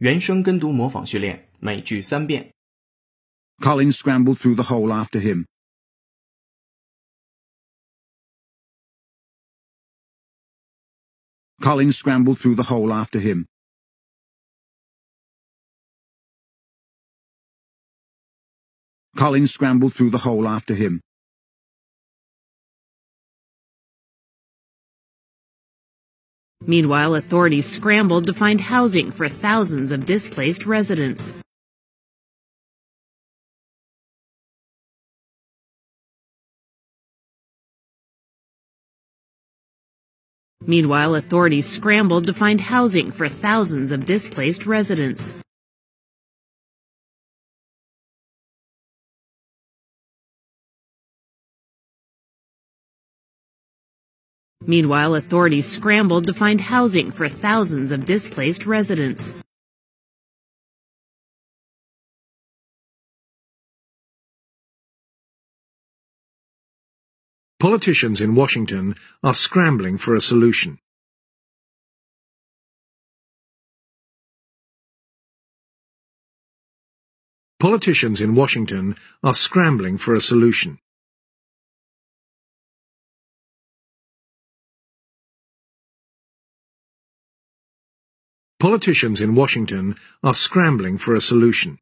原声跟读模仿训练，每句三遍。 Colin scrambled through the hole after him. Colin scrambled through the hole after him. Colin scrambled through the hole after him. Meanwhile, authorities scrambled to find housing for thousands of displaced residents. Meanwhile, authorities scrambled to find housing for thousands of displaced residents. Meanwhile, authorities scrambled to find housing for thousands of displaced residents. Politicians in Washington are scrambling for a solution. Politicians in Washington are scrambling for a solution. politicians in Washington are scrambling for a solution.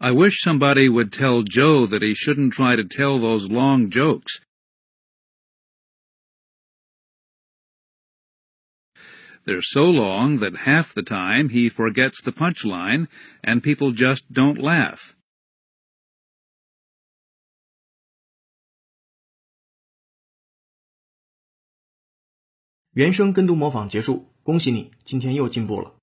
I wish somebody would tell Joe that he shouldn't try to tell those long jokes. They're so long that half the time he forgets the punchline and people just don't laugh. 原声跟读模仿结束，恭喜你，今天又进步了。